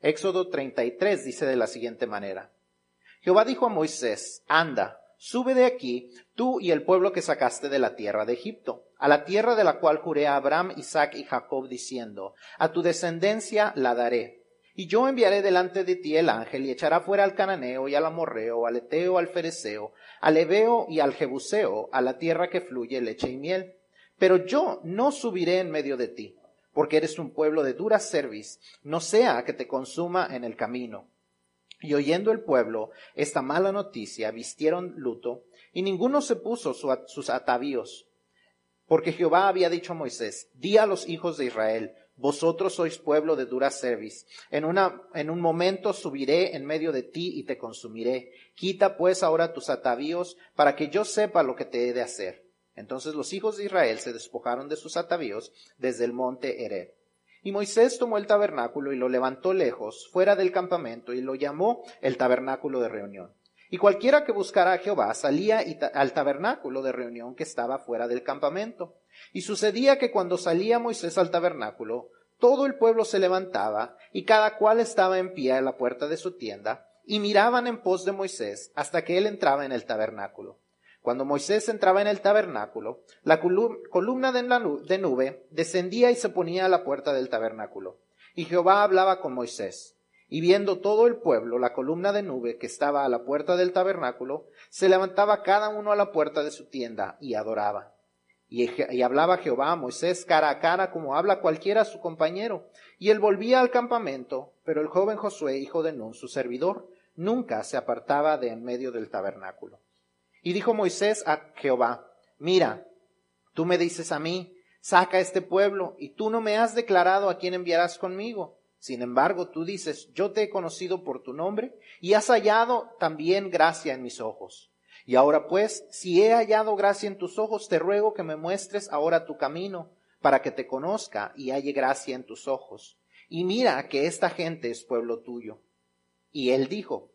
Éxodo 33 dice de la siguiente manera. Jehová dijo a Moisés, anda, sube de aquí, tú y el pueblo que sacaste de la tierra de Egipto, a la tierra de la cual juré a Abraham, Isaac y Jacob, diciendo, a tu descendencia la daré. Y yo enviaré delante de ti el ángel y echará fuera al cananeo y al amorreo, al eteo, al fereceo, al ebeo y al jebuseo, a la tierra que fluye leche y miel. Pero yo no subiré en medio de ti, porque eres un pueblo de dura cerviz, no sea que te consuma en el camino. Y oyendo el pueblo esta mala noticia, vistieron luto, y ninguno se puso sus atavíos. Porque Jehová había dicho a Moisés, di a los hijos de Israel, vosotros sois pueblo de dura cerviz. En, en un momento subiré en medio de ti y te consumiré. Quita pues ahora tus atavíos para que yo sepa lo que te he de hacer. Entonces los hijos de Israel se despojaron de sus atavíos desde el monte Ered. Y Moisés tomó el tabernáculo y lo levantó lejos, fuera del campamento, y lo llamó el tabernáculo de reunión. Y cualquiera que buscara a Jehová salía al tabernáculo de reunión que estaba fuera del campamento. Y sucedía que cuando salía Moisés al tabernáculo, todo el pueblo se levantaba, y cada cual estaba en pie a la puerta de su tienda, y miraban en pos de Moisés hasta que él entraba en el tabernáculo. Cuando Moisés entraba en el tabernáculo, la columna de nube descendía y se ponía a la puerta del tabernáculo. Y Jehová hablaba con Moisés. Y viendo todo el pueblo la columna de nube que estaba a la puerta del tabernáculo, se levantaba cada uno a la puerta de su tienda y adoraba. Y, hablaba Jehová a Moisés cara a cara como habla cualquiera a su compañero. Y él volvía al campamento, pero el joven Josué, hijo de Nun, su servidor, nunca se apartaba de en medio del tabernáculo. Y dijo Moisés a Jehová, mira, tú me dices a mí, saca este pueblo, y tú no me has declarado a quién enviarás conmigo. Sin embargo, tú dices, yo te he conocido por tu nombre, y has hallado también gracia en mis ojos. Y ahora pues, si he hallado gracia en tus ojos, te ruego que me muestres ahora tu camino, para que te conozca y halle gracia en tus ojos. Y mira que esta gente es pueblo tuyo. Y él dijo,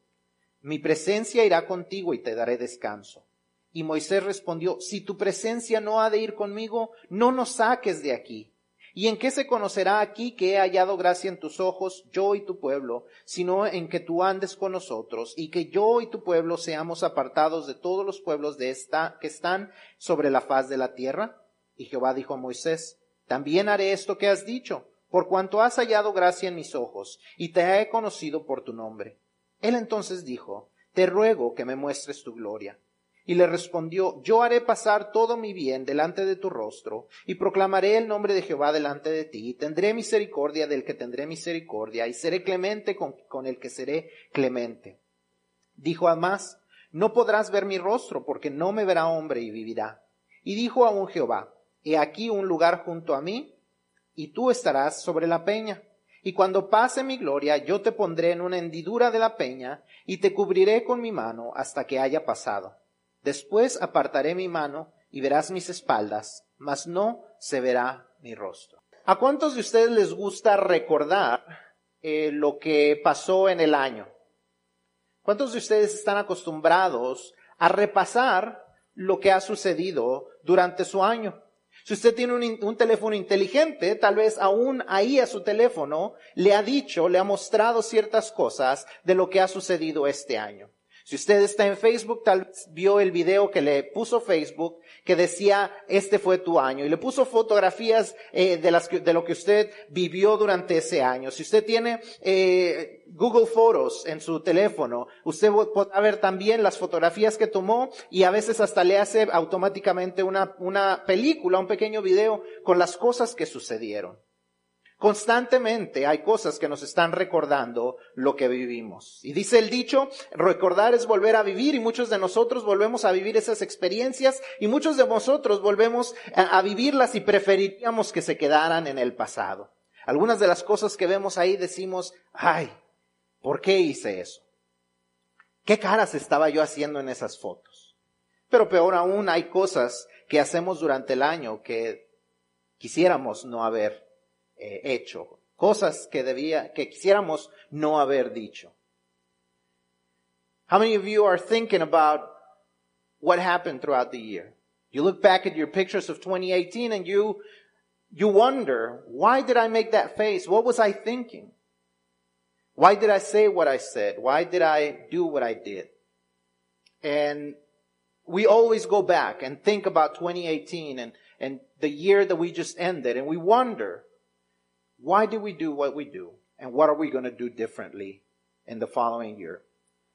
mi presencia irá contigo y te daré descanso. Y Moisés respondió, si tu presencia no ha de ir conmigo, no nos saques de aquí. ¿Y en qué se conocerá aquí que he hallado gracia en tus ojos, yo y tu pueblo, sino en que tú andes con nosotros, y que yo y tu pueblo seamos apartados de todos los pueblos de esta que están sobre la faz de la tierra? Y Jehová dijo a Moisés, también haré esto que has dicho, por cuanto has hallado gracia en mis ojos, y te he conocido por tu nombre. Él entonces dijo, te ruego que me muestres tu gloria. Y le respondió, yo haré pasar todo mi bien delante de tu rostro, y proclamaré el nombre de Jehová delante de ti, y tendré misericordia del que tendré misericordia, y seré clemente con, el que seré clemente. Dijo además, no podrás ver mi rostro, porque no me verá hombre y vivirá. Y dijo aún Jehová, he aquí un lugar junto a mí, y tú estarás sobre la peña. Y cuando pase mi gloria, yo te pondré en una hendidura de la peña, y te cubriré con mi mano hasta que haya pasado. Después apartaré mi mano y verás mis espaldas, mas no se verá mi rostro. ¿A cuántos de ustedes les gusta recordar eh, lo que pasó en el año? ¿Cuántos de ustedes están acostumbrados a repasar lo que ha sucedido durante su año? Si usted tiene un, teléfono inteligente, tal vez aún ahí a su teléfono le ha dicho, le ha mostrado ciertas cosas de lo que ha sucedido este año. Si usted está en Facebook, tal vez vio el video que le puso Facebook que decía, este fue tu año. Y le puso fotografías eh, de, las de lo que usted vivió durante ese año. Si usted tiene eh, Google Photos en su teléfono, usted podrá ver también las fotografías que tomó y a veces hasta le hace automáticamente una, una película, un pequeño video con las cosas que sucedieron. Constantemente hay cosas que nos están recordando lo que vivimos. Y dice el dicho, recordar es volver a vivir y muchos de nosotros volvemos a vivir esas experiencias y muchos de nosotros volvemos a, vivirlas y preferiríamos que se quedaran en el pasado. Algunas de las cosas que vemos ahí decimos, ay, ¿por qué hice eso? ¿Qué caras estaba yo haciendo en esas fotos? Pero peor aún, hay cosas que hacemos durante el año que quisiéramos no haber eh, hecho, cosas que debía, que quisiéramos no haber dicho. How many of you are thinking about what happened throughout the year? You look back at your pictures of 2018 and you, you wonder, why did I make that face? What was I thinking? Why did I say what I said? Why did I do what I did? And we always go back and think about 2018 and, and the year that we just ended and we wonder, why do we do what we do? And what are we going to do differently in the following year?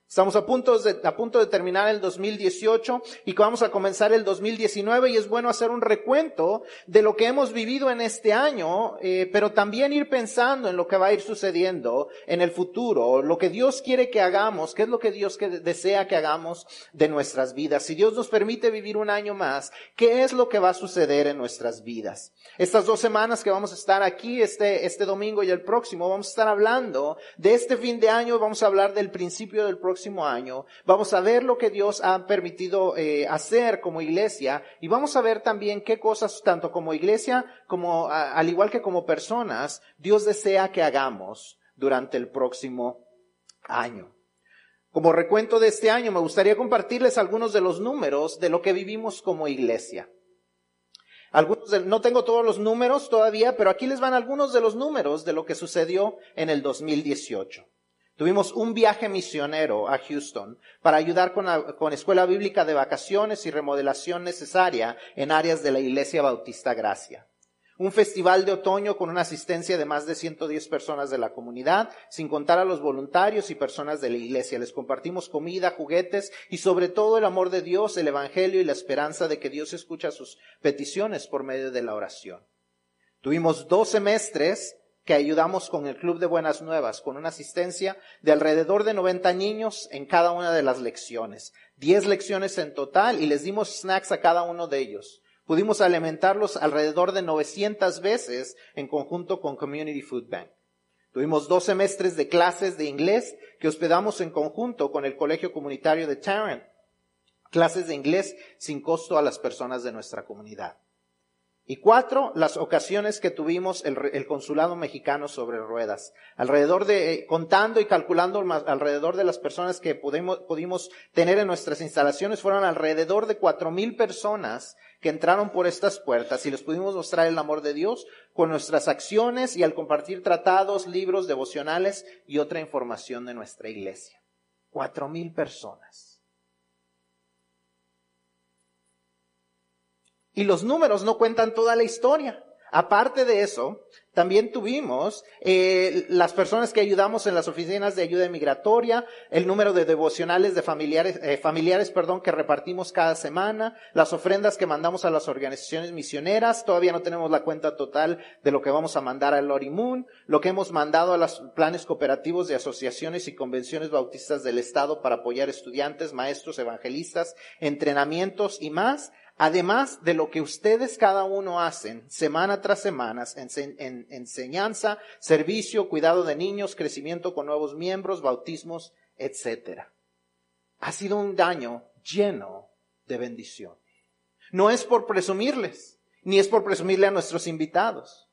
Estamos a punto, de, terminar el 2018 y vamos a comenzar el 2019 y es bueno hacer un recuento de lo que hemos vivido en este año, eh, pero también ir pensando en lo que va a ir sucediendo en el futuro, lo que Dios quiere que hagamos, qué es lo que Dios desea que hagamos de nuestras vidas. Si Dios nos permite vivir un año más, ¿qué es lo que va a suceder en nuestras vidas? Estas dos semanas que vamos a estar aquí, este, este domingo y el próximo, vamos a estar hablando de este fin de año, vamos a hablar del principio del próximo año, vamos a ver lo que Dios ha permitido eh, hacer como iglesia y vamos a ver también qué cosas, tanto como iglesia como al igual que como personas, Dios desea que hagamos durante el próximo año. Como recuento de este año, me gustaría compartirles algunos de los números de lo que vivimos como iglesia. Algunos no tengo todos los números todavía, pero aquí les van algunos de los números de lo que sucedió en el 2018. Tuvimos un viaje misionero a Houston para ayudar con, la, con escuela bíblica de vacaciones y remodelación necesaria en áreas de la Iglesia Bautista Gracia. Un festival de otoño con una asistencia de más de 110 personas de la comunidad, sin contar a los voluntarios y personas de la iglesia. Les compartimos comida, juguetes y sobre todo el amor de Dios, el Evangelio y la esperanza de que Dios escucha sus peticiones por medio de la oración. Tuvimos dos semestres que ayudamos con el Club de Buenas Nuevas, con una asistencia de alrededor de 90 niños en cada una de las lecciones. 10 lecciones en total y les dimos snacks a cada uno de ellos. Pudimos alimentarlos alrededor de 900 veces en conjunto con Community Food Bank. Tuvimos dos semestres de clases de inglés que hospedamos en conjunto con el Colegio Comunitario de Tarrant. Clases de inglés sin costo a las personas de nuestra comunidad. Y cuatro, las ocasiones que tuvimos el, consulado mexicano sobre ruedas. Alrededor de, eh, contando y calculando alrededor de las personas que pudimos, pudimos tener en nuestras instalaciones, fueron alrededor de cuatro mil personas que entraron por estas puertas y les pudimos mostrar el amor de Dios con nuestras acciones y al compartir tratados, libros, devocionales y otra información de nuestra iglesia. Cuatro mil personas. Y los números no cuentan toda la historia. Aparte de eso, también tuvimos eh, las personas que ayudamos en las oficinas de ayuda migratoria, el número de devocionales de familiares, eh, familiares, perdón, que repartimos cada semana, las ofrendas que mandamos a las organizaciones misioneras. Todavía no tenemos la cuenta total de lo que vamos a mandar al Moon, lo que hemos mandado a los planes cooperativos de asociaciones y convenciones bautistas del Estado para apoyar estudiantes, maestros, evangelistas, entrenamientos y más Además de lo que ustedes cada uno hacen semana tras semana en, enseñanza, servicio, cuidado de niños, crecimiento con nuevos miembros, bautismos, etc. Ha sido un daño lleno de bendición. No es por presumirles, ni es por presumirle a nuestros invitados.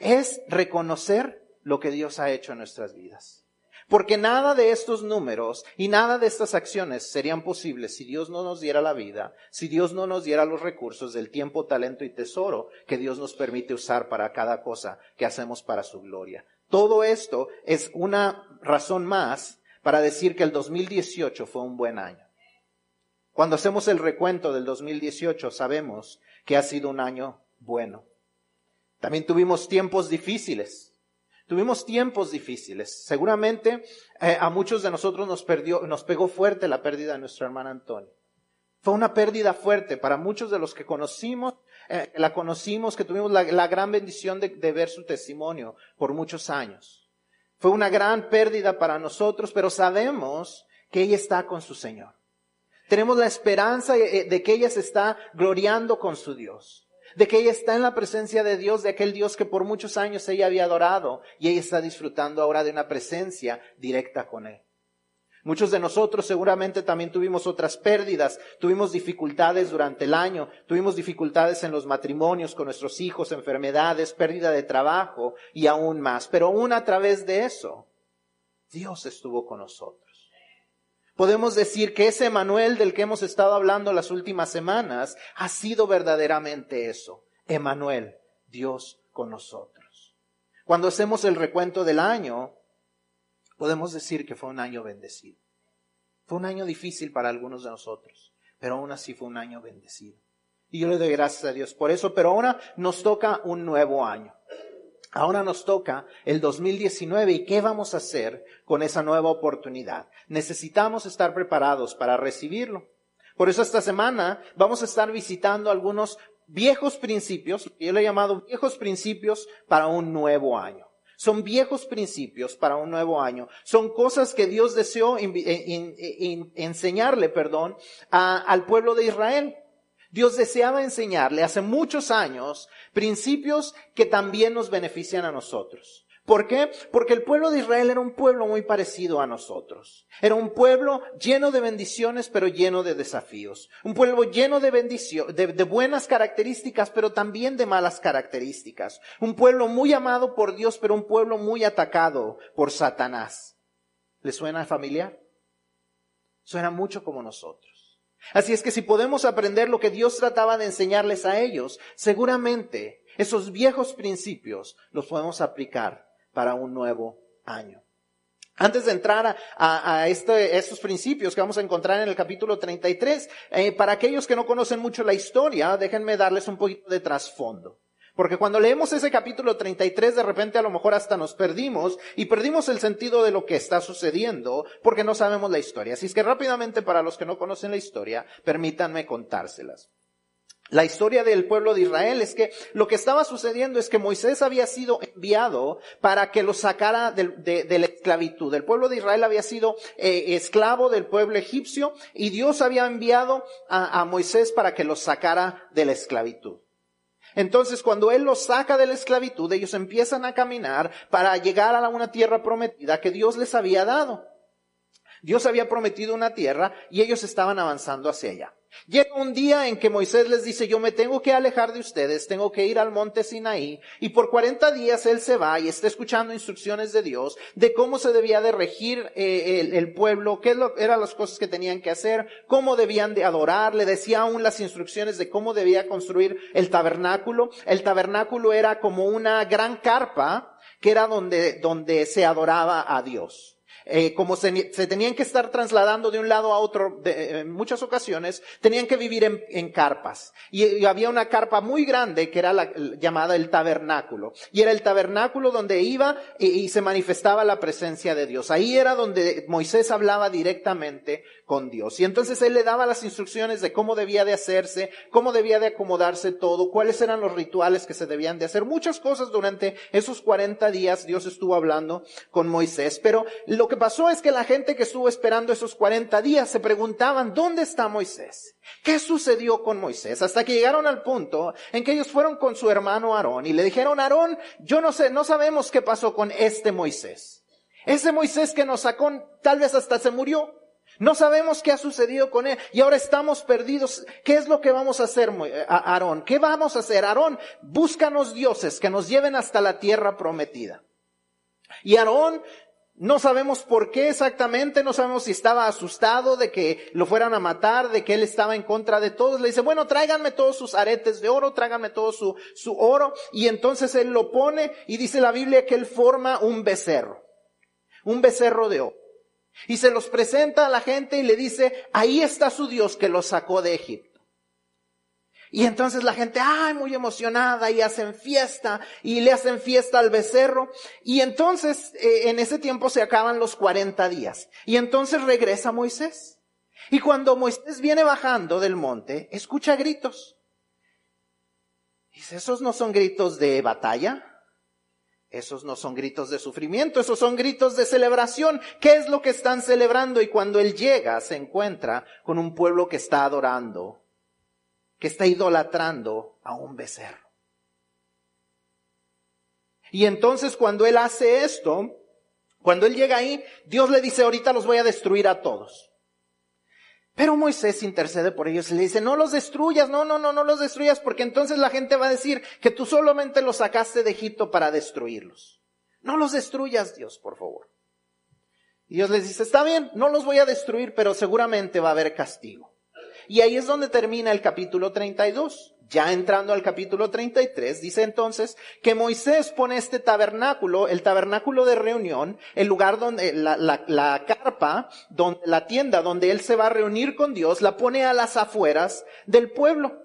Es reconocer lo que Dios ha hecho en nuestras vidas. Porque nada de estos números y nada de estas acciones serían posibles si Dios no nos diera la vida, si Dios no nos diera los recursos del tiempo, talento y tesoro que Dios nos permite usar para cada cosa que hacemos para su gloria. Todo esto es una razón más para decir que el 2018 fue un buen año. Cuando hacemos el recuento del 2018 sabemos que ha sido un año bueno. También tuvimos tiempos difíciles. Tuvimos tiempos difíciles. Seguramente eh, a muchos de nosotros nos perdió, nos pegó fuerte la pérdida de nuestra hermana Antonio. Fue una pérdida fuerte para muchos de los que conocimos, eh, la conocimos, que tuvimos la, gran bendición de, de ver su testimonio por muchos años. Fue una gran pérdida para nosotros, pero sabemos que ella está con su Señor. Tenemos la esperanza eh, de que ella se está gloriando con su Dios de que ella está en la presencia de Dios, de aquel Dios que por muchos años ella había adorado y ella está disfrutando ahora de una presencia directa con Él. Muchos de nosotros seguramente también tuvimos otras pérdidas, tuvimos dificultades durante el año, tuvimos dificultades en los matrimonios con nuestros hijos, enfermedades, pérdida de trabajo y aún más. Pero aún a través de eso, Dios estuvo con nosotros podemos decir que ese Emanuel del que hemos estado hablando las últimas semanas ha sido verdaderamente eso. Emanuel, Dios con nosotros. Cuando hacemos el recuento del año, podemos decir que fue un año bendecido. Fue un año difícil para algunos de nosotros, pero aún así fue un año bendecido. Y yo le doy gracias a Dios por eso, pero ahora nos toca un nuevo año. Ahora nos toca el 2019 y qué vamos a hacer con esa nueva oportunidad. Necesitamos estar preparados para recibirlo. Por eso esta semana vamos a estar visitando algunos viejos principios, yo le he llamado viejos principios para un nuevo año. Son viejos principios para un nuevo año. Son cosas que Dios deseó enseñarle, perdón, al pueblo de Israel. Dios deseaba enseñarle hace muchos años principios que también nos benefician a nosotros. ¿Por qué? Porque el pueblo de Israel era un pueblo muy parecido a nosotros. Era un pueblo lleno de bendiciones, pero lleno de desafíos. Un pueblo lleno de bendiciones, de, de, buenas características, pero también de malas características. Un pueblo muy amado por Dios, pero un pueblo muy atacado por Satanás. ¿Le suena familiar? Suena mucho como nosotros. Así es que si podemos aprender lo que Dios trataba de enseñarles a ellos, seguramente esos viejos principios los podemos aplicar para un nuevo año. Antes de entrar a, estos principios que vamos a encontrar en el capítulo 33, eh, para aquellos que no conocen mucho la historia, déjenme darles un poquito de trasfondo. Porque cuando leemos ese capítulo 33, de repente a lo mejor hasta nos perdimos y perdimos el sentido de lo que está sucediendo porque no sabemos la historia. Así es que rápidamente para los que no conocen la historia, permítanme contárselas. La historia del pueblo de Israel es que lo que estaba sucediendo es que Moisés había sido enviado para que lo sacara de, la esclavitud. El pueblo de Israel había sido eh, esclavo del pueblo egipcio y Dios había enviado a, a Moisés para que lo sacara de la esclavitud. Entonces, cuando Él los saca de la esclavitud, ellos empiezan a caminar para llegar a una tierra prometida que Dios les había dado. Dios había prometido una tierra y ellos estaban avanzando hacia allá. Llega un día en que Moisés les dice, yo me tengo que alejar de ustedes, tengo que ir al monte Sinaí, y por 40 días él se va y está escuchando instrucciones de Dios de cómo se debía de regir eh, el, pueblo, qué eran las cosas que tenían que hacer, cómo debían de adorar, le decía aún las instrucciones de cómo debía construir el tabernáculo. El tabernáculo era como una gran carpa que era donde, donde se adoraba a Dios. Eh, como se, tenían que estar trasladando de un lado a otro de, en muchas ocasiones, tenían que vivir en, en carpas. Y, había una carpa muy grande que era la, llamada el tabernáculo. Y era el tabernáculo donde iba y, y se manifestaba la presencia de Dios. Ahí era donde Moisés hablaba directamente con Dios. Y entonces él le daba las instrucciones de cómo debía de hacerse, cómo debía de acomodarse todo, cuáles eran los rituales que se debían de hacer. Muchas cosas durante esos 40 días Dios estuvo hablando con Moisés. Pero lo que pasó es que la gente que estuvo esperando esos 40 días se preguntaban, ¿dónde está Moisés? ¿Qué sucedió con Moisés? Hasta que llegaron al punto en que ellos fueron con su hermano Aarón y le dijeron, Aarón, yo no sé, no sabemos qué pasó con este Moisés. Ese Moisés que nos sacó, tal vez hasta se murió. No sabemos qué ha sucedido con él y ahora estamos perdidos. ¿Qué es lo que vamos a hacer, Aarón? ¿Qué vamos a hacer? Aarón, búscanos dioses que nos lleven hasta la tierra prometida. Y Aarón no sabemos por qué exactamente, no sabemos si estaba asustado de que lo fueran a matar, de que él estaba en contra de todos. Le dice, bueno, tráiganme todos sus aretes de oro, tráiganme todo su, su oro. Y entonces él lo pone y dice la Biblia que él forma un becerro, un becerro de oro. Y se los presenta a la gente y le dice, ahí está su Dios que lo sacó de Egipto. Y entonces la gente, ay, muy emocionada y hacen fiesta y le hacen fiesta al becerro. Y entonces eh, en ese tiempo se acaban los 40 días. Y entonces regresa Moisés. Y cuando Moisés viene bajando del monte, escucha gritos. Dice, esos no son gritos de batalla. Esos no son gritos de sufrimiento, esos son gritos de celebración. ¿Qué es lo que están celebrando? Y cuando él llega, se encuentra con un pueblo que está adorando que está idolatrando a un becerro. Y entonces cuando él hace esto, cuando él llega ahí, Dios le dice, ahorita los voy a destruir a todos. Pero Moisés intercede por ellos y le dice, no los destruyas, no, no, no, no los destruyas, porque entonces la gente va a decir que tú solamente los sacaste de Egipto para destruirlos. No los destruyas, Dios, por favor. Y Dios les dice, está bien, no los voy a destruir, pero seguramente va a haber castigo. Y ahí es donde termina el capítulo 32. ya entrando al capítulo 33, dice entonces que Moisés pone este tabernáculo, el tabernáculo de reunión, el lugar donde, la, la, la, carpa, donde, la tienda donde él se va a reunir con Dios, la pone a las afueras del pueblo.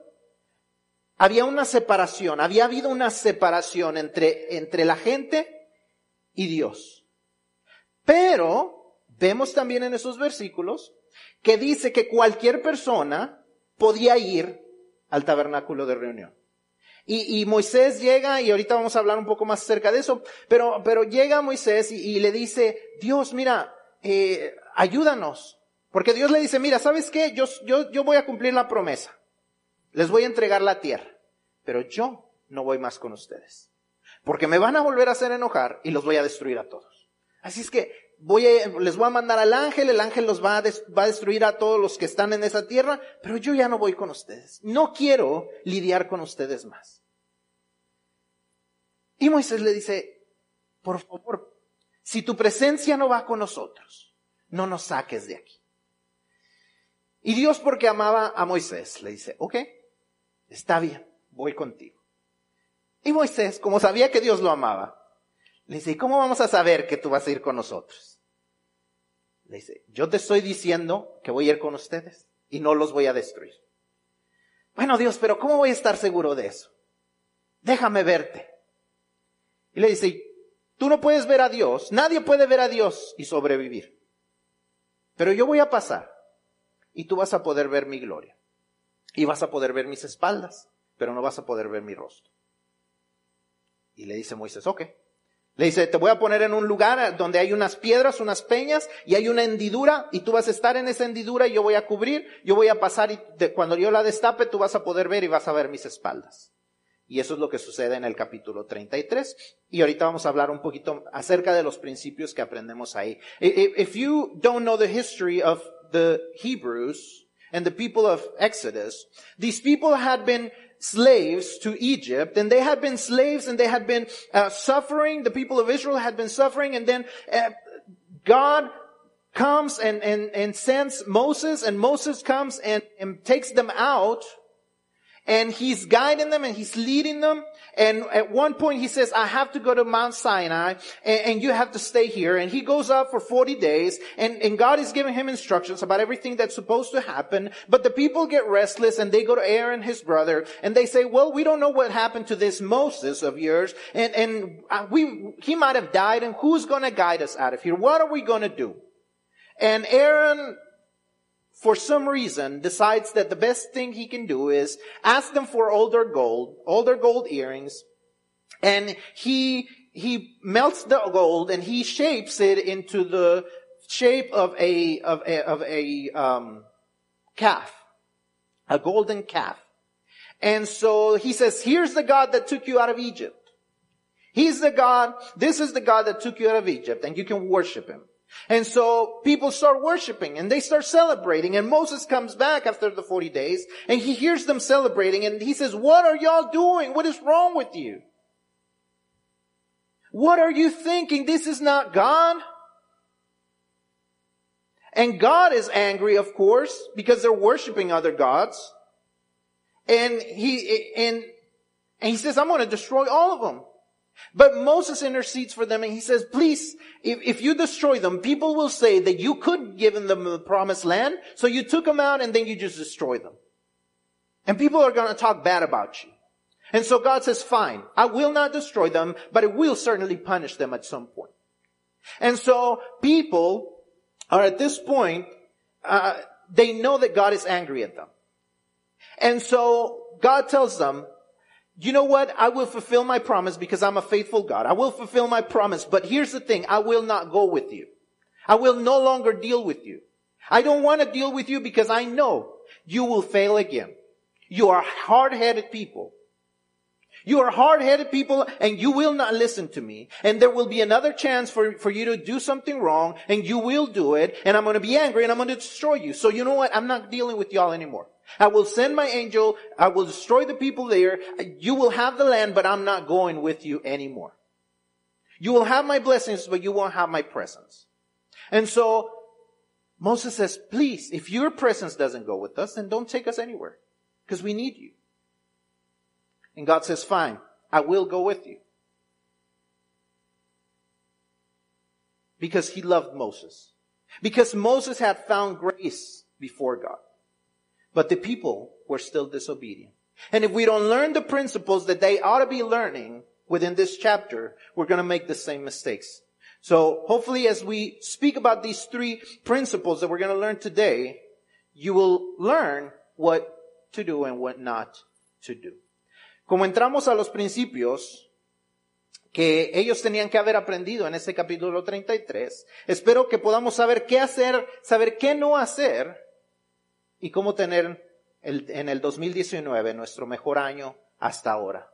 Había una separación, había habido una separación entre, entre la gente y Dios. Pero vemos también en esos versículos que dice que cualquier persona podía ir al tabernáculo de reunión. Y, y, Moisés llega, y ahorita vamos a hablar un poco más acerca de eso, pero, pero llega Moisés y, le dice, Dios, mira, eh, ayúdanos. Porque Dios le dice, mira, ¿sabes qué? Yo, yo, yo voy a cumplir la promesa. Les voy a entregar la tierra. Pero yo no voy más con ustedes. Porque me van a volver a hacer enojar y los voy a destruir a todos. Así es que voy a, les voy a mandar al ángel, el ángel los va a, va a destruir a todos los que están en esa tierra, pero yo ya no voy con ustedes. No quiero lidiar con ustedes más. Y Moisés le dice, por favor, si tu presencia no va con nosotros, no nos saques de aquí. Y Dios, porque amaba a Moisés, le dice, ok, está bien, voy contigo. Y Moisés, como sabía que Dios lo amaba, le dice, ¿y cómo vamos a saber que tú vas a ir con nosotros? Le dice, yo te estoy diciendo que voy a ir con ustedes y no los voy a destruir. Bueno, Dios, pero ¿cómo voy a estar seguro de eso? Déjame verte. Y le dice, tú no puedes ver a Dios, nadie puede ver a Dios y sobrevivir. Pero yo voy a pasar y tú vas a poder ver mi gloria. Y vas a poder ver mis espaldas, pero no vas a poder ver mi rostro. Y le dice Moisés, ok. Le dice, te voy a poner en un lugar donde hay unas piedras, unas peñas, y hay una hendidura, y tú vas a estar en esa hendidura y yo voy a cubrir, yo voy a pasar y cuando yo la destape tú vas a poder ver y vas a ver mis espaldas. Y eso es lo que sucede en el capítulo 33. Y ahorita vamos a hablar un poquito acerca de los principios que aprendemos ahí. If you don't know the history of the Hebrews and the people of Exodus, these people had been slaves to Egypt and they had been slaves and they had been uh, suffering. The people of Israel had been suffering and then uh, God comes and, and, and sends Moses and Moses comes and, and takes them out and he's guiding them and he's leading them. And at one point he says, I have to go to Mount Sinai and, and, you have to stay here. And he goes up for 40 days and, and God is giving him instructions about everything that's supposed to happen. But the people get restless and they go to Aaron, his brother, and they say, well, we don't know what happened to this Moses of yours. And, and uh, we, he might have died and who's going to guide us out of here? What are we going to do? And Aaron for some reason, decides that the best thing he can do is ask them for older gold, older gold earrings, and he, he melts the gold and he shapes it into the shape of a, of a, of a, um, calf. A golden calf. And so he says, here's the God that took you out of Egypt. He's the God, this is the God that took you out of Egypt and you can worship him. And so people start worshiping and they start celebrating and Moses comes back after the 40 days and he hears them celebrating and he says, what are y'all doing? What is wrong with you? What are you thinking? This is not God. And God is angry, of course, because they're worshiping other gods. And he, and, and he says, I'm going to destroy all of them. But Moses intercedes for them and he says, please, if, if you destroy them, people will say that you could give them the promised land, so you took them out and then you just destroy them. And people are going to talk bad about you. And so God says, fine, I will not destroy them, but I will certainly punish them at some point. And so people are at this point, uh, they know that God is angry at them. And so God tells them, you know what? I will fulfill my promise because I'm a faithful God. I will fulfill my promise. But here's the thing. I will not go with you. I will no longer deal with you. I don't want to deal with you because I know you will fail again. You are hard-headed people. You are hard-headed people and you will not listen to me. And there will be another chance for, for you to do something wrong and you will do it and I'm going to be angry and I'm going to destroy you. So you know what? I'm not dealing with y'all anymore. I will send my angel. I will destroy the people there. You will have the land, but I'm not going with you anymore. You will have my blessings, but you won't have my presence. And so Moses says, please, if your presence doesn't go with us, then don't take us anywhere because we need you. And God says, fine, I will go with you. Because he loved Moses. Because Moses had found grace before God. But the people were still disobedient. And if we don't learn the principles that they ought to be learning within this chapter, we're going to make the same mistakes. So hopefully as we speak about these three principles that we're going to learn today, you will learn what to do and what not to do. Como entramos a los principios que ellos tenían que haber aprendido en este capítulo 33, espero que podamos saber qué hacer, saber qué no hacer y cómo tener el, en el 2019 nuestro mejor año hasta ahora.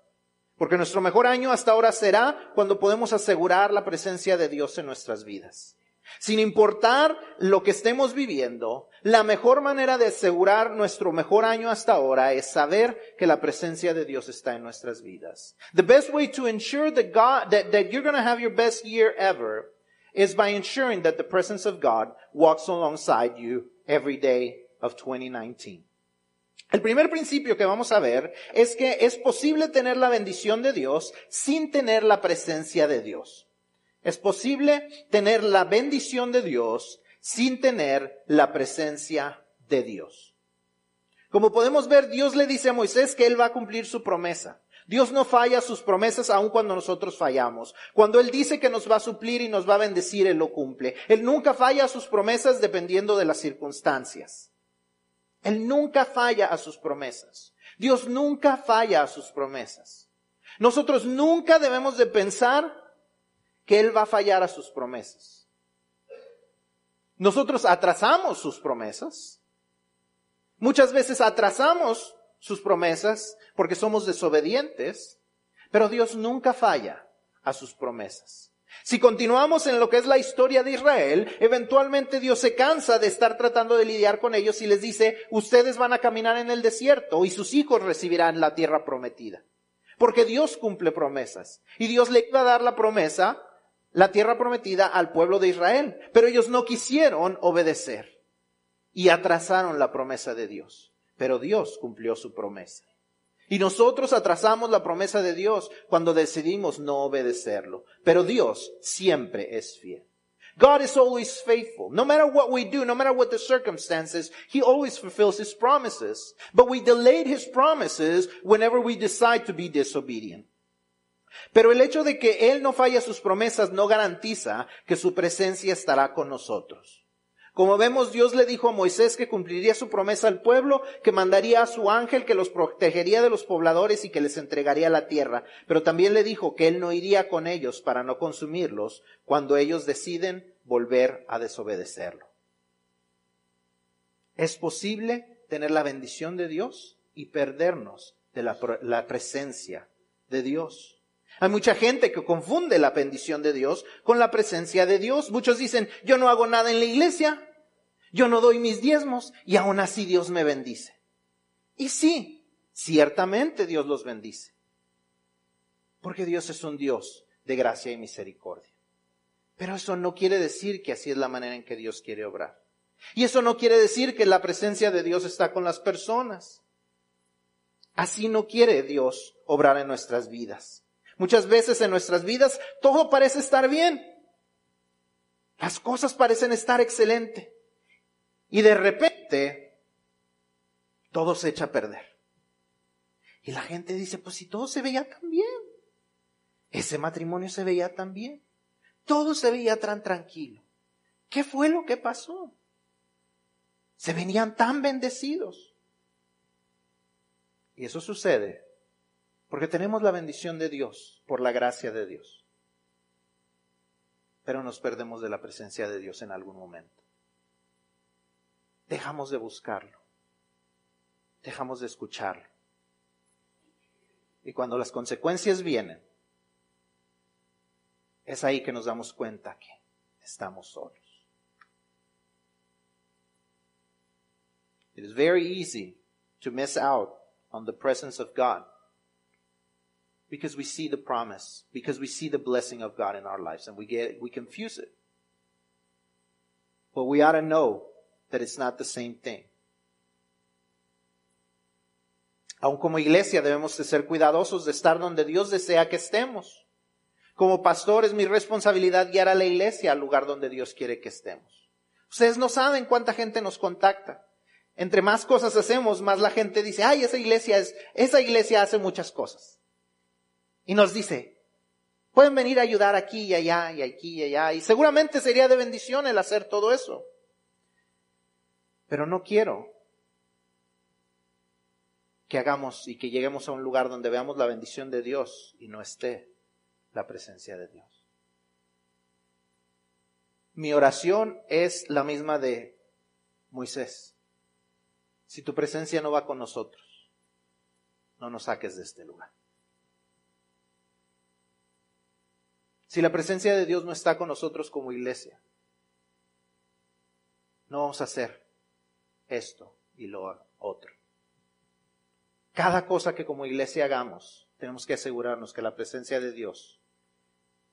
Porque nuestro mejor año hasta ahora será cuando podemos asegurar la presencia de Dios en nuestras vidas. Sin importar lo que estemos viviendo, la mejor manera de asegurar nuestro mejor año hasta ahora es saber que la presencia de Dios está en nuestras vidas. The best way to ensure that God, that, that you're going to have your best year ever is by ensuring that the presence of God walks alongside you every day of 2019. El primer principio que vamos a ver es que es posible tener la bendición de Dios sin tener la presencia de Dios. Es posible tener la bendición de Dios sin tener la presencia de Dios. Como podemos ver, Dios le dice a Moisés que Él va a cumplir su promesa. Dios no falla sus promesas aun cuando nosotros fallamos. Cuando Él dice que nos va a suplir y nos va a bendecir, Él lo cumple. Él nunca falla sus promesas dependiendo de las circunstancias. Él nunca falla a sus promesas. Dios nunca falla a sus promesas. Nosotros nunca debemos de pensar que Él va a fallar a sus promesas. Nosotros atrasamos sus promesas. Muchas veces atrasamos sus promesas porque somos desobedientes, pero Dios nunca falla a sus promesas. Si continuamos en lo que es la historia de Israel, eventualmente Dios se cansa de estar tratando de lidiar con ellos y les dice, ustedes van a caminar en el desierto y sus hijos recibirán la tierra prometida. Porque Dios cumple promesas. Y Dios le iba a dar la promesa la tierra prometida al pueblo de Israel, pero ellos no quisieron obedecer y atrasaron la promesa de Dios, pero Dios cumplió su promesa. Y nosotros atrasamos la promesa de Dios cuando decidimos no obedecerlo, pero Dios siempre es fiel. God is always faithful. No matter what we do, no matter what the circumstances, He always fulfills His promises. But we delayed His promises whenever we decide to be disobedient. Pero el hecho de que Él no falla sus promesas no garantiza que su presencia estará con nosotros. Como vemos, Dios le dijo a Moisés que cumpliría su promesa al pueblo, que mandaría a su ángel que los protegería de los pobladores y que les entregaría la tierra. Pero también le dijo que Él no iría con ellos para no consumirlos cuando ellos deciden volver a desobedecerlo. Es posible tener la bendición de Dios y perdernos de la, presencia de Dios. Hay mucha gente que confunde la bendición de Dios con la presencia de Dios. Muchos dicen, yo no hago nada en la iglesia, yo no doy mis diezmos y aún así Dios me bendice. Y sí, ciertamente Dios los bendice. Porque Dios es un Dios de gracia y misericordia. Pero eso no quiere decir que así es la manera en que Dios quiere obrar. Y eso no quiere decir que la presencia de Dios está con las personas. Así no quiere Dios obrar en nuestras vidas. Muchas veces en nuestras vidas todo parece estar bien. Las cosas parecen estar excelente. Y de repente todo se echa a perder. Y la gente dice, pues si todo se veía tan bien. Ese matrimonio se veía tan bien. Todo se veía tan tranquilo. ¿Qué fue lo que pasó? Se venían tan bendecidos. Y eso sucede porque tenemos la bendición de Dios por la gracia de Dios. Pero nos perdemos de la presencia de Dios en algún momento. Dejamos de buscarlo. Dejamos de escucharlo. Y cuando las consecuencias vienen, es ahí que nos damos cuenta que estamos solos. It is very easy to miss out on the presence of God because we see the promise, because we see the blessing of God in our lives and we get, we confuse it. But we ought to know that it's not the same thing. Aun como iglesia debemos de ser cuidadosos de estar donde Dios desea que estemos. Como pastor es mi responsabilidad guiar a la iglesia al lugar donde Dios quiere que estemos. Ustedes no saben cuánta gente nos contacta. Entre más cosas hacemos, más la gente dice, ay, esa iglesia es, esa iglesia hace muchas cosas. Y nos dice, pueden venir a ayudar aquí y allá y aquí y allá. Y seguramente sería de bendición el hacer todo eso. Pero no quiero que hagamos y que lleguemos a un lugar donde veamos la bendición de Dios y no esté la presencia de Dios. Mi oración es la misma de Moisés. Si tu presencia no va con nosotros, no nos saques de este lugar. Si la presencia de Dios no está con nosotros como iglesia, no vamos a hacer esto y lo otro. Cada cosa que como iglesia hagamos, tenemos que asegurarnos que la presencia de Dios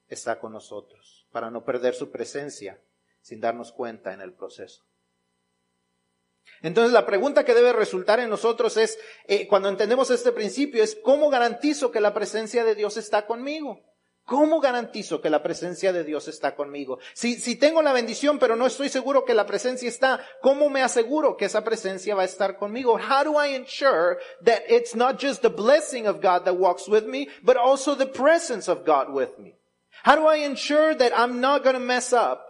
está con nosotros, para no perder su presencia sin darnos cuenta en el proceso. Entonces la pregunta que debe resultar en nosotros es, eh, cuando entendemos este principio, es ¿cómo garantizo que la presencia de Dios está conmigo? ¿Cómo garantizo que la presencia de Dios está conmigo? Si, si tengo la bendición, pero no estoy seguro que la presencia está, ¿cómo me aseguro que esa presencia va a estar conmigo? How do I ensure that it's not just the blessing of God that walks with me, but also the presence of God with me? How do I ensure that I'm not going to mess up?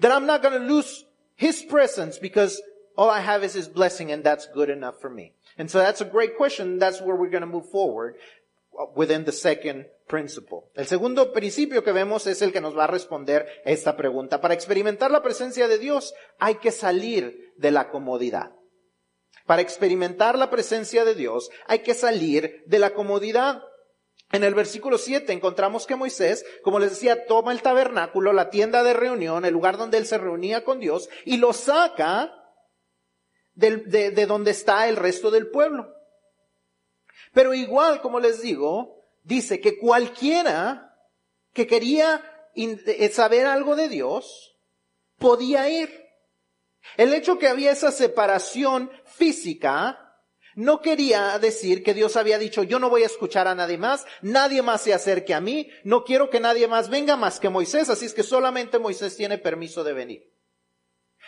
That I'm not going to lose His presence because all I have is His blessing and that's good enough for me. And so that's a great question. That's where we're going to move forward uh, within the second principle. El segundo principio que vemos es el que nos va a responder esta pregunta. Para experimentar la presencia de Dios hay que salir de la comodidad. Para experimentar la presencia de Dios hay que salir de la comodidad. En el versículo 7 encontramos que Moisés, como les decía, toma el tabernáculo, la tienda de reunión, el lugar donde él se reunía con Dios, y lo saca de, de donde está el resto del pueblo. Pero igual, como les digo, dice que cualquiera que quería eh, saber algo de Dios podía ir. El hecho que había esa separación física no quería decir que Dios había dicho, yo no voy a escuchar a nadie más, nadie más se acerque a mí, no quiero que nadie más venga más que Moisés, así es que solamente Moisés tiene permiso de venir.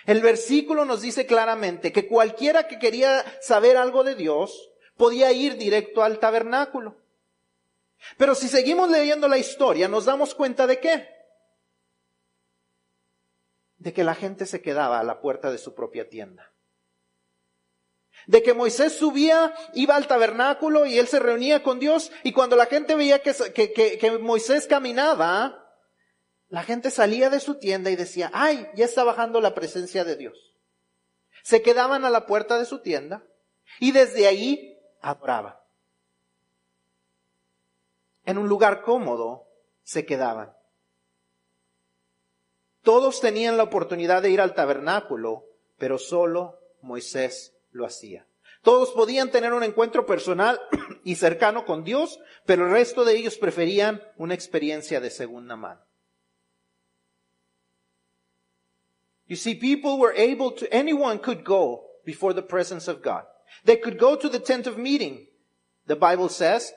El versículo nos dice claramente que cualquiera que quería saber algo de Dios podía ir directo al tabernáculo. Pero si seguimos leyendo la historia, nos damos cuenta de qué? De que la gente se quedaba a la puerta de su propia tienda. De que Moisés subía, iba al tabernáculo y él se reunía con Dios y cuando la gente veía que, Moisés caminaba, la gente salía de su tienda y decía, ay, ya está bajando la presencia de Dios. Se quedaban a la puerta de su tienda y desde ahí adoraban. En un lugar cómodo se quedaban. Todos tenían la oportunidad de ir al tabernáculo, pero solo Moisés lo hacía. Todos podían tener un encuentro personal y cercano con Dios, pero el resto de ellos preferían una experiencia de segunda mano. You see, people were able to, anyone could go before the presence of God. They could go to the tent of meeting, the Bible says,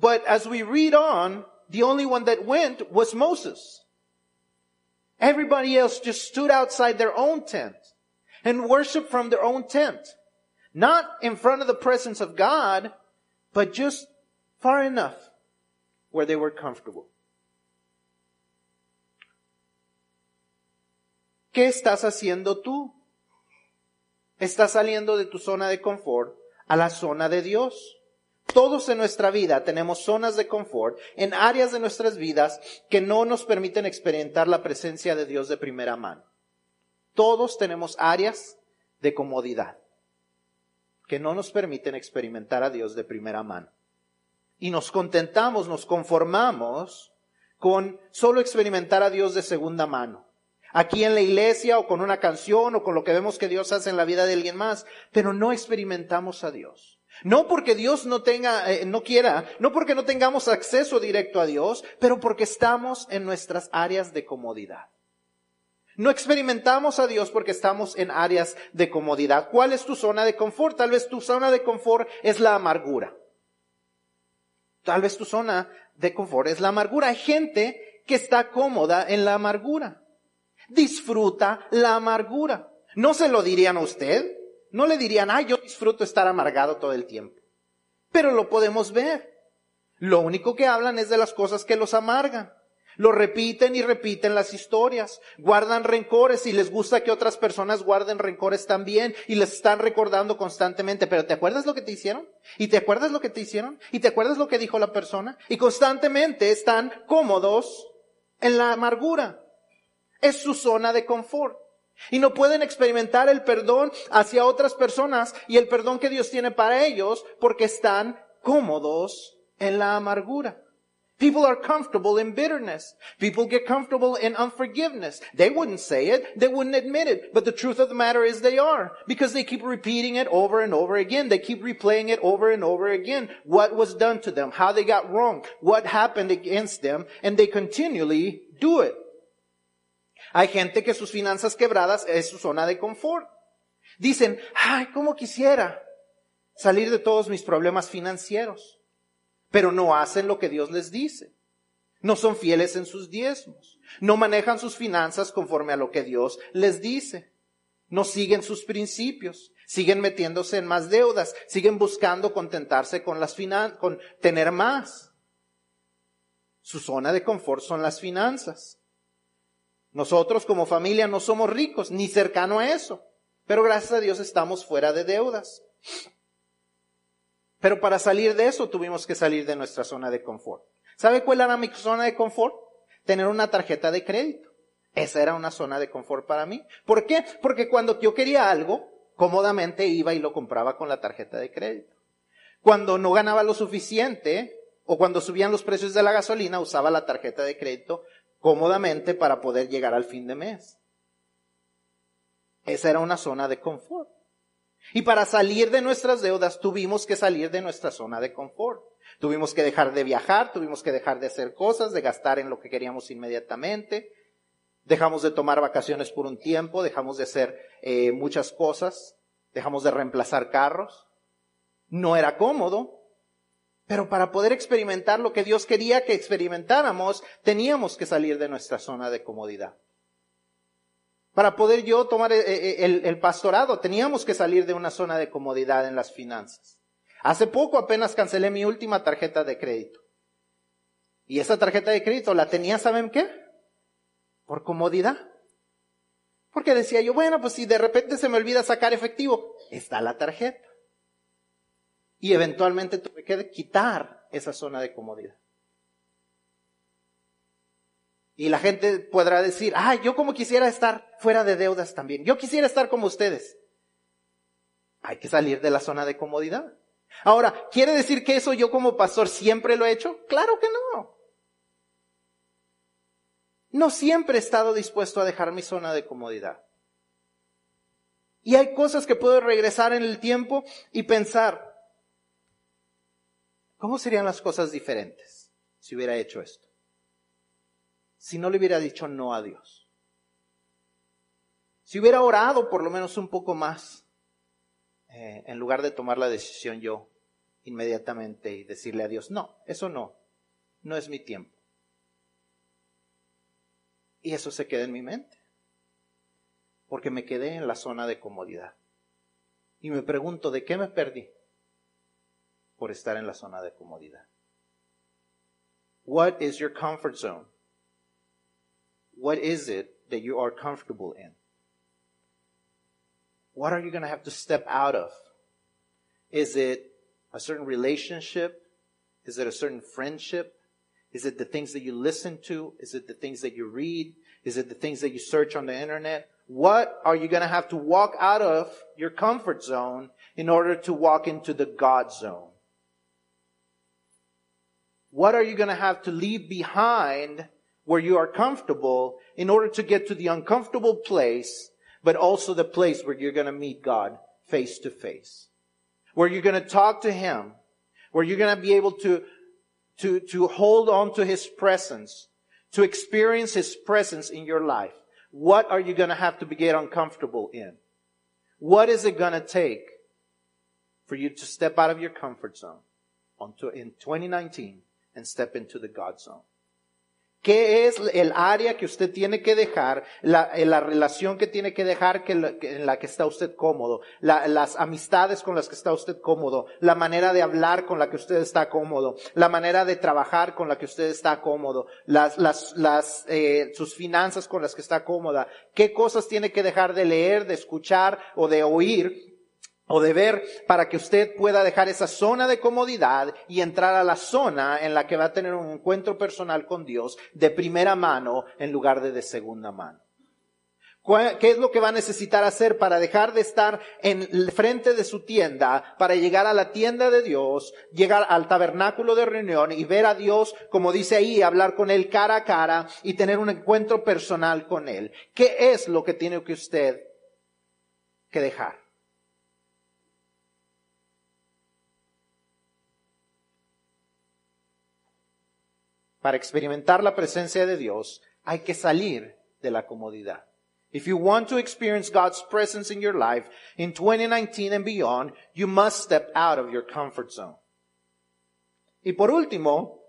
but as we read on, the only one that went was Moses. Everybody else just stood outside their own tent and worshiped from their own tent. Not in front of the presence of God, but just far enough where they were comfortable. ¿Qué estás haciendo tú? Estás saliendo de tu zona de confort a la zona de Dios. Todos en nuestra vida tenemos zonas de confort en áreas de nuestras vidas que no nos permiten experimentar la presencia de Dios de primera mano. Todos tenemos áreas de comodidad que no nos permiten experimentar a Dios de primera mano. Y nos contentamos, nos conformamos con solo experimentar a Dios de segunda mano aquí en la iglesia o con una canción o con lo que vemos que Dios hace en la vida de alguien más, pero no experimentamos a Dios. No porque Dios no tenga, eh, no quiera, no porque no tengamos acceso directo a Dios, pero porque estamos en nuestras áreas de comodidad. No experimentamos a Dios porque estamos en áreas de comodidad. ¿Cuál es tu zona de confort? Tal vez tu zona de confort es la amargura. Tal vez tu zona de confort es la amargura. Hay gente que está cómoda en la amargura. Disfruta la amargura. ¿No se lo dirían a usted? No le dirían, ay, yo disfruto estar amargado todo el tiempo. Pero lo podemos ver. Lo único que hablan es de las cosas que los amargan. Lo repiten y repiten las historias. Guardan rencores y les gusta que otras personas guarden rencores también y les están recordando constantemente. Pero ¿te acuerdas lo que te hicieron? ¿Y te acuerdas lo que te hicieron? ¿Y te acuerdas lo que dijo la persona? Y constantemente están cómodos en la amargura. Es su zona de confort. Y no pueden experimentar el perdón hacia otras personas y el perdón que Dios tiene para ellos porque están cómodos en la amargura. People are comfortable in bitterness. People get comfortable in unforgiveness. They wouldn't say it. They wouldn't admit it. But the truth of the matter is they are. Because they keep repeating it over and over again. They keep replaying it over and over again. What was done to them. How they got wrong. What happened against them. And they continually do it. Hay gente que sus finanzas quebradas es su zona de confort. Dicen, ay, cómo quisiera salir de todos mis problemas financieros pero no hacen lo que Dios les dice. No son fieles en sus diezmos. No manejan sus finanzas conforme a lo que Dios les dice. No siguen sus principios. Siguen metiéndose en más deudas. Siguen buscando contentarse con las finanzas, con tener más. Su zona de confort son las finanzas. Nosotros como familia no somos ricos, ni cercano a eso. Pero gracias a Dios estamos fuera de deudas. Pero para salir de eso tuvimos que salir de nuestra zona de confort. ¿Sabe cuál era mi zona de confort? Tener una tarjeta de crédito. Esa era una zona de confort para mí. ¿Por qué? Porque cuando yo quería algo, cómodamente iba y lo compraba con la tarjeta de crédito. Cuando no ganaba lo suficiente, o cuando subían los precios de la gasolina, usaba la tarjeta de crédito cómodamente para poder llegar al fin de mes. Esa era una zona de confort. Y para salir de nuestras deudas tuvimos que salir de nuestra zona de confort. Tuvimos que dejar de viajar, tuvimos que dejar de hacer cosas, de gastar en lo que queríamos inmediatamente. Dejamos de tomar vacaciones por un tiempo, dejamos de hacer eh, muchas cosas, dejamos de reemplazar carros. No era cómodo, pero para poder experimentar lo que Dios quería que experimentáramos, teníamos que salir de nuestra zona de comodidad. Para poder yo tomar eh, eh, el, pastorado, teníamos que salir de una zona de comodidad en las finanzas. Hace poco apenas cancelé mi última tarjeta de crédito. Y esa tarjeta de crédito la tenía, ¿saben qué? Por comodidad. Porque decía yo, bueno, pues si de repente se me olvida sacar efectivo, está la tarjeta. Y eventualmente tuve que quitar esa zona de comodidad. Y la gente podrá decir, ah, yo como quisiera estar fuera de deudas también. Yo quisiera estar como ustedes. Hay que salir de la zona de comodidad. Ahora, ¿quiere decir que eso yo como pastor siempre lo he hecho? Claro que no. No siempre he estado dispuesto a dejar mi zona de comodidad. Y hay cosas que puedo regresar en el tiempo y pensar, ¿cómo serían las cosas diferentes si hubiera hecho esto? si no le hubiera dicho no a Dios. Si hubiera orado por lo menos un poco más, eh, en lugar de tomar la decisión yo inmediatamente y decirle a Dios, no, eso no, no es mi tiempo. Y eso se queda en mi mente, porque me quedé en la zona de comodidad. Y me pregunto, ¿de qué me perdí? Por estar en la zona de comodidad. What is your comfort zone? What is it that you are comfortable in? What are you going to have to step out of? Is it a certain relationship? Is it a certain friendship? Is it the things that you listen to? Is it the things that you read? Is it the things that you search on the internet? What are you going to have to walk out of your comfort zone in order to walk into the God zone? What are you going to have to leave behind where you are comfortable in order to get to the uncomfortable place, but also the place where you're going to meet God face to face. Where you're going to talk to Him. Where you're going to be able to, to, to hold on to His presence. To experience His presence in your life. What are you going to have to get uncomfortable in? What is it going to take for you to step out of your comfort zone in 2019 and step into the God zone? ¿Qué es el área que usted tiene que dejar, la, eh, la relación que tiene que dejar que, en la que está usted cómodo, la, las amistades con las que está usted cómodo, la manera de hablar con la que usted está cómodo, la manera de trabajar con la que usted está cómodo, las, las, las, eh, sus finanzas con las que está cómoda? ¿Qué cosas tiene que dejar de leer, de escuchar o de oír o de ver para que usted pueda dejar esa zona de comodidad y entrar a la zona en la que va a tener un encuentro personal con Dios de primera mano en lugar de de segunda mano. ¿Qué es lo que va a necesitar hacer para dejar de estar en el frente de su tienda, para llegar a la tienda de Dios, llegar al tabernáculo de reunión y ver a Dios, como dice ahí, hablar con Él cara a cara y tener un encuentro personal con Él? ¿Qué es lo que tiene que usted que dejar? Para experimentar la presencia de Dios, hay que salir de la comodidad. If you want to experience God's presence in your life in 2019 and beyond, you must step out of your comfort zone. Y por último,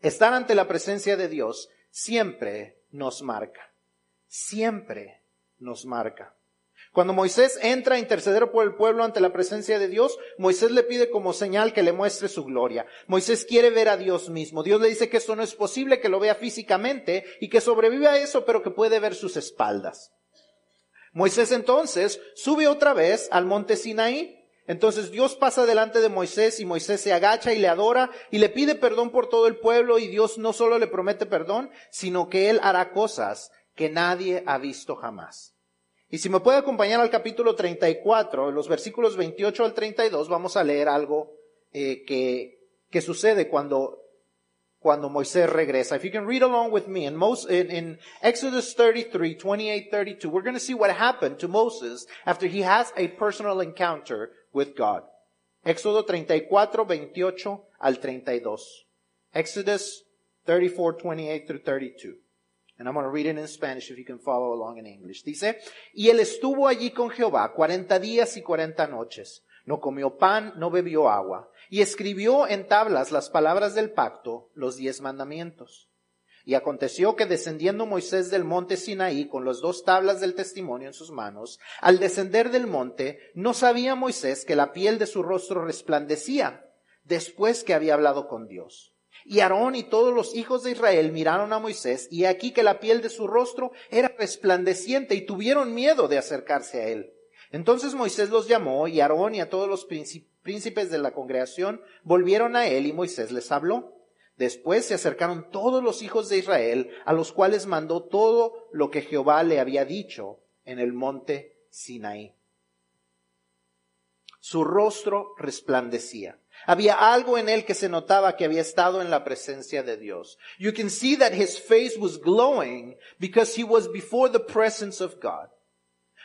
estar ante la presencia de Dios siempre nos marca. Siempre nos marca. Cuando Moisés entra a interceder por el pueblo ante la presencia de Dios, Moisés le pide como señal que le muestre su gloria. Moisés quiere ver a Dios mismo. Dios le dice que eso no es posible, que lo vea físicamente y que sobrevive a eso, pero que puede ver sus espaldas. Moisés entonces sube otra vez al monte Sinaí. Entonces Dios pasa delante de Moisés y Moisés se agacha y le adora y le pide perdón por todo el pueblo y Dios no solo le promete perdón, sino que él hará cosas que nadie ha visto jamás. Y si me puede acompañar al capítulo 34, los versículos 28 al 32, vamos a leer algo eh, que, que sucede cuando, cuando Moisés regresa. If you can read along with me, in, Mos in Exodus 33, 28, 32, we're going to see what happened to Moses after he has a personal encounter with God. Éxodo 34, 28 al 32. Exodus 34, 28 through 32. And I'm going to read it in Spanish if you can follow along in English. Dice, y él estuvo allí con Jehová cuarenta días y cuarenta noches. No comió pan, no bebió agua. Y escribió en tablas las palabras del pacto, los diez mandamientos. Y aconteció que descendiendo Moisés del monte Sinaí con las dos tablas del testimonio en sus manos, al descender del monte, no sabía Moisés que la piel de su rostro resplandecía después que había hablado con Dios. Y Aarón y todos los hijos de Israel miraron a Moisés y aquí que la piel de su rostro era resplandeciente y tuvieron miedo de acercarse a él. Entonces Moisés los llamó y Aarón y a todos los príncipes de la congregación volvieron a él y Moisés les habló. Después se acercaron todos los hijos de Israel a los cuales mandó todo lo que Jehová le había dicho en el monte Sinaí. Su rostro resplandecía. Había algo en él que se notaba que había estado en la presencia de Dios. You can see that his face was glowing because he was before the presence of God.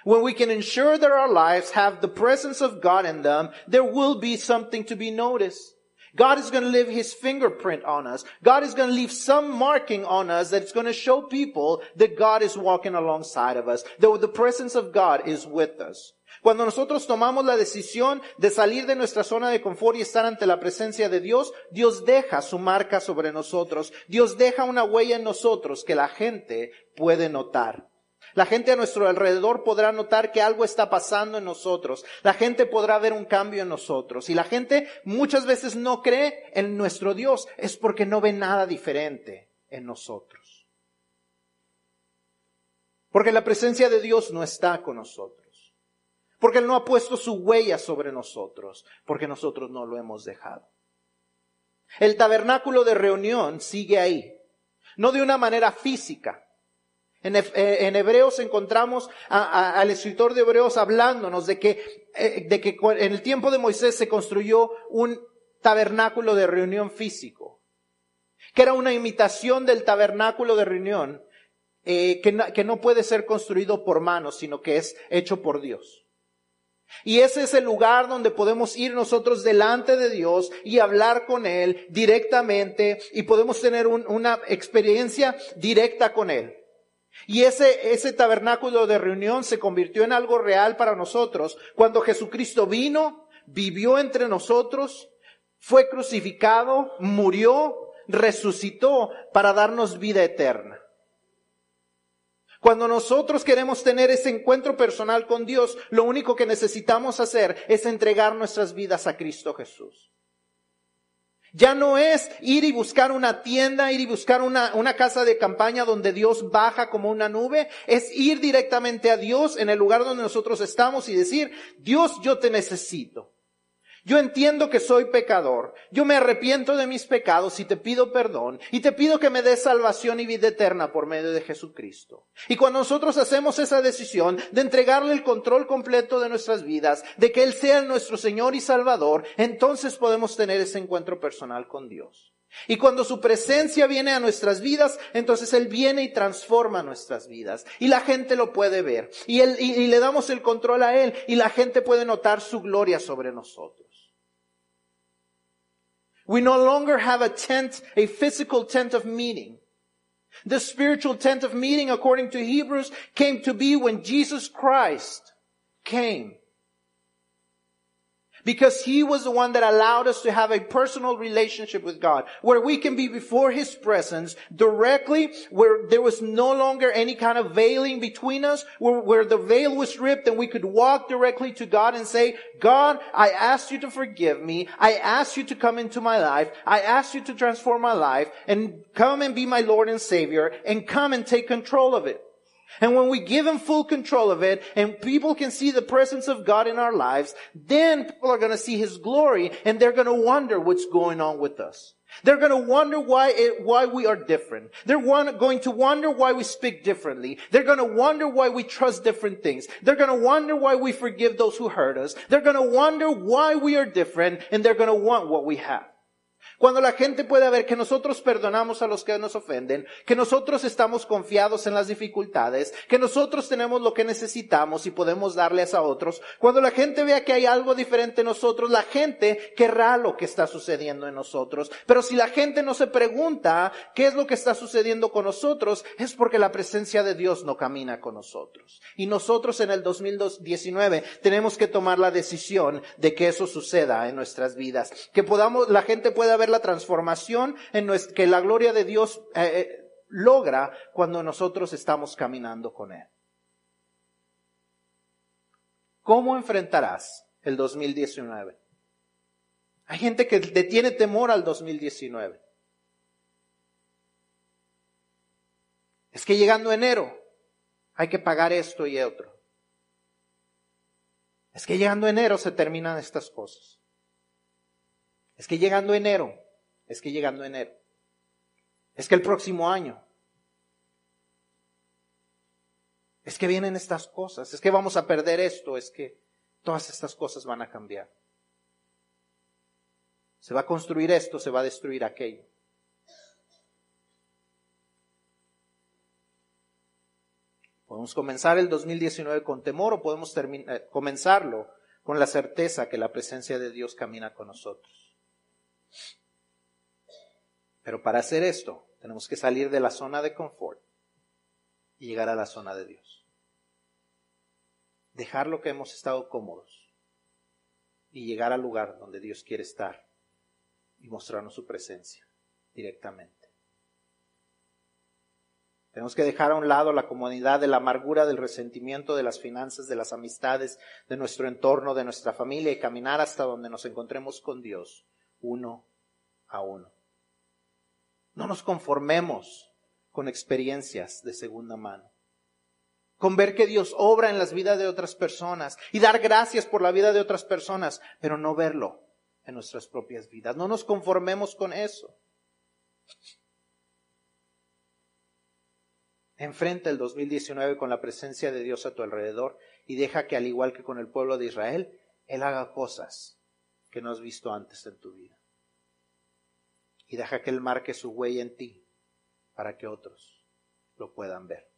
When we can ensure that our lives have the presence of God in them, there will be something to be noticed. God is going to leave his fingerprint on us. God is going to leave some marking on us that's going to show people that God is walking alongside of us. That the presence of God is with us. Cuando nosotros tomamos la decisión de salir de nuestra zona de confort y estar ante la presencia de Dios, Dios deja su marca sobre nosotros. Dios deja una huella en nosotros que la gente puede notar. La gente a nuestro alrededor podrá notar que algo está pasando en nosotros. La gente podrá ver un cambio en nosotros. Y la gente muchas veces no cree en nuestro Dios. Es porque no ve nada diferente en nosotros. Porque la presencia de Dios no está con nosotros. Porque Él no ha puesto su huella sobre nosotros, porque nosotros no lo hemos dejado. El tabernáculo de reunión sigue ahí, no de una manera física. En, eh, Hebreos encontramos al escritor de Hebreos hablándonos de que, eh, en el tiempo de Moisés se construyó un tabernáculo de reunión físico, que era una imitación del tabernáculo de reunión eh, que no puede ser construido por manos, sino que es hecho por Dios. Y ese es el lugar donde podemos ir nosotros delante de Dios y hablar con Él directamente y podemos tener una experiencia directa con Él. Y ese, ese tabernáculo de reunión se convirtió en algo real para nosotros cuando Jesucristo vino, vivió entre nosotros, fue crucificado, murió, resucitó para darnos vida eterna. Cuando nosotros queremos tener ese encuentro personal con Dios, lo único que necesitamos hacer es entregar nuestras vidas a Cristo Jesús. Ya no es ir y buscar una tienda, ir y buscar una, una, casa de campaña donde Dios baja como una nube. Es ir directamente a Dios en el lugar donde nosotros estamos y decir, Dios, yo te necesito. Yo entiendo que soy pecador. Yo me arrepiento de mis pecados y te pido perdón. Y te pido que me des salvación y vida eterna por medio de Jesucristo. Y cuando nosotros hacemos esa decisión de entregarle el control completo de nuestras vidas, de que Él sea nuestro Señor y Salvador, entonces podemos tener ese encuentro personal con Dios. Y cuando su presencia viene a nuestras vidas, entonces Él viene y transforma nuestras vidas. Y la gente lo puede ver. Y, y le damos el control a Él. Y la gente puede notar su gloria sobre nosotros. We no longer have a tent, a physical tent of meeting. The spiritual tent of meeting, according to Hebrews, came to be when Jesus Christ came because he was the one that allowed us to have a personal relationship with God, where we can be before his presence directly, where there was no longer any kind of veiling between us, where, where the veil was ripped and we could walk directly to God and say, God, I ask you to forgive me. I ask you to come into my life. I ask you to transform my life and come and be my Lord and Savior and come and take control of it. And when we give Him full control of it and people can see the presence of God in our lives, then people are going to see His glory and they're going to wonder what's going on with us. They're going to wonder why it, why we are different. They're going to wonder why we speak differently. They're going to wonder why we trust different things. They're going to wonder why we forgive those who hurt us. They're going to wonder why we are different and they're going to want what we have. Cuando la gente pueda ver que nosotros perdonamos a los que nos ofenden, que nosotros estamos confiados en las dificultades, que nosotros tenemos lo que necesitamos y podemos darles a otros, cuando la gente vea que hay algo diferente en nosotros, la gente querrá lo que está sucediendo en nosotros. Pero si la gente no se pregunta qué es lo que está sucediendo con nosotros, es porque la presencia de Dios no camina con nosotros. Y nosotros en el 2019 tenemos que tomar la decisión de que eso suceda en nuestras vidas, que podamos, la gente pueda ver la transformación en que la gloria de Dios eh, eh, logra cuando nosotros estamos caminando con Él. ¿Cómo enfrentarás el 2019? Hay gente que le tiene temor al 2019. Es que llegando enero hay que pagar esto y otro. Es que llegando enero se terminan estas cosas. Es que llegando enero, es que llegando enero, es que el próximo año, es que vienen estas cosas, es que vamos a perder esto, es que todas estas cosas van a cambiar. Se va a construir esto, se va a destruir aquello. Podemos comenzar el 2019 con temor o podemos eh, comenzarlo con la certeza que la presencia de Dios camina con nosotros. Pero para hacer esto, tenemos que salir de la zona de confort y llegar a la zona de Dios. Dejar lo que hemos estado cómodos y llegar al lugar donde Dios quiere estar y mostrarnos su presencia directamente. Tenemos que dejar a un lado la comodidad de la amargura, del resentimiento, de las finanzas, de las amistades, de nuestro entorno, de nuestra familia y caminar hasta donde nos encontremos con Dios, uno a uno. No nos conformemos con experiencias de segunda mano. Con ver que Dios obra en las vidas de otras personas y dar gracias por la vida de otras personas, pero no verlo en nuestras propias vidas. No nos conformemos con eso. Enfrenta el 2019 con la presencia de Dios a tu alrededor y deja que al igual que con el pueblo de Israel, Él haga cosas que no has visto antes en tu vida y deja que Él marque su huella en ti para que otros lo puedan ver.